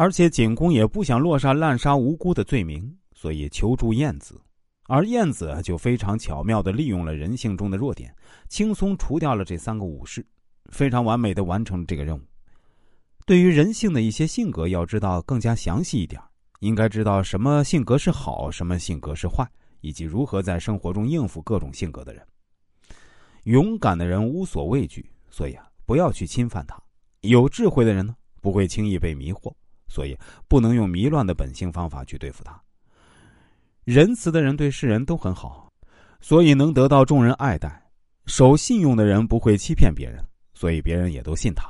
而且景公也不想落下滥杀无辜的罪名，所以求助晏子。而晏子就非常巧妙的利用了人性中的弱点，轻松除掉了这三个武士，非常完美的完成了这个任务。对于人性的一些性格，要知道更加详细一点，应该知道什么性格是好，什么性格是坏，以及如何在生活中应付各种性格的人。勇敢的人无所畏惧，所以啊，不要去侵犯他；有智慧的人呢，不会轻易被迷惑，所以不能用迷乱的本性方法去对付他。仁慈的人对世人都很好，所以能得到众人爱戴；守信用的人不会欺骗别人，所以别人也都信他；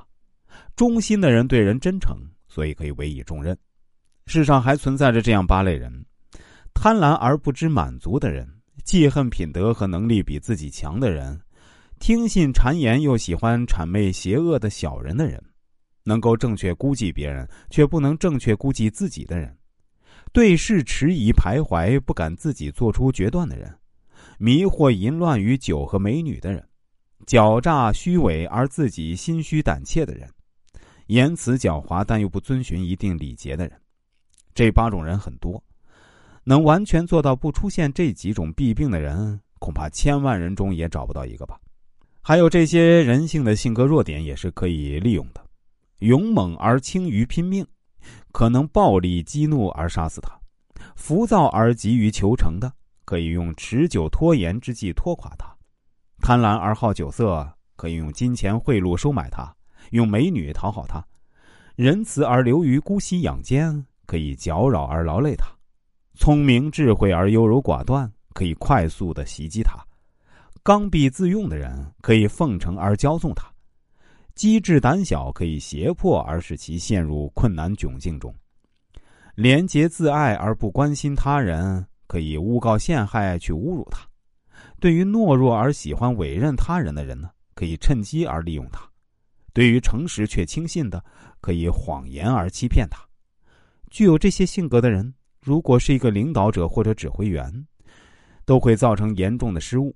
忠心的人对人真诚，所以可以委以重任。世上还存在着这样八类人：贪婪而不知满足的人，记恨品德和能力比自己强的人，听信谗言又喜欢谄媚邪恶的小人的人，能够正确估计别人却不能正确估计自己的人。对事迟疑徘徊，不敢自己做出决断的人；迷惑淫乱于酒和美女的人；狡诈虚伪而自己心虚胆怯的人；言辞狡猾但又不遵循一定礼节的人。这八种人很多，能完全做到不出现这几种弊病的人，恐怕千万人中也找不到一个吧。还有这些人性的性格弱点也是可以利用的：勇猛而轻于拼命。可能暴力激怒而杀死他，浮躁而急于求成的，可以用持久拖延之计拖垮他；贪婪而好酒色，可以用金钱贿赂收买他，用美女讨好他；仁慈而流于姑息养奸，可以搅扰而劳累他；聪明智慧而优柔寡断，可以快速的袭击他；刚愎自用的人，可以奉承而骄纵他。机智胆小可以胁迫而使其陷入困难窘境中，廉洁自爱而不关心他人，可以诬告陷害去侮辱他；对于懦弱而喜欢委任他人的人呢，可以趁机而利用他；对于诚实却轻信的，可以谎言而欺骗他。具有这些性格的人，如果是一个领导者或者指挥员，都会造成严重的失误。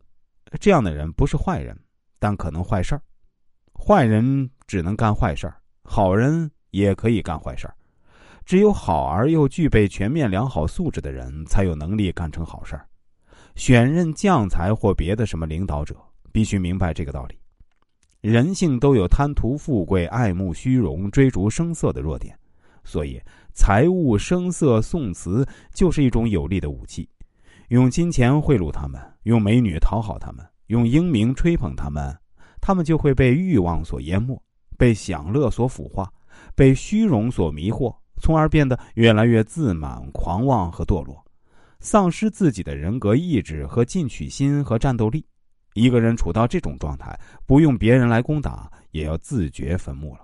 这样的人不是坏人，但可能坏事儿。坏人只能干坏事儿，好人也可以干坏事儿。只有好而又具备全面良好素质的人，才有能力干成好事儿。选任将才或别的什么领导者，必须明白这个道理。人性都有贪图富贵、爱慕虚荣、追逐声色的弱点，所以财物、声色、颂词就是一种有力的武器。用金钱贿赂他们，用美女讨好他们，用英明吹捧他们。他们就会被欲望所淹没，被享乐所腐化，被虚荣所迷惑，从而变得越来越自满、狂妄和堕落，丧失自己的人格意志和进取心和战斗力。一个人处到这种状态，不用别人来攻打，也要自掘坟墓了。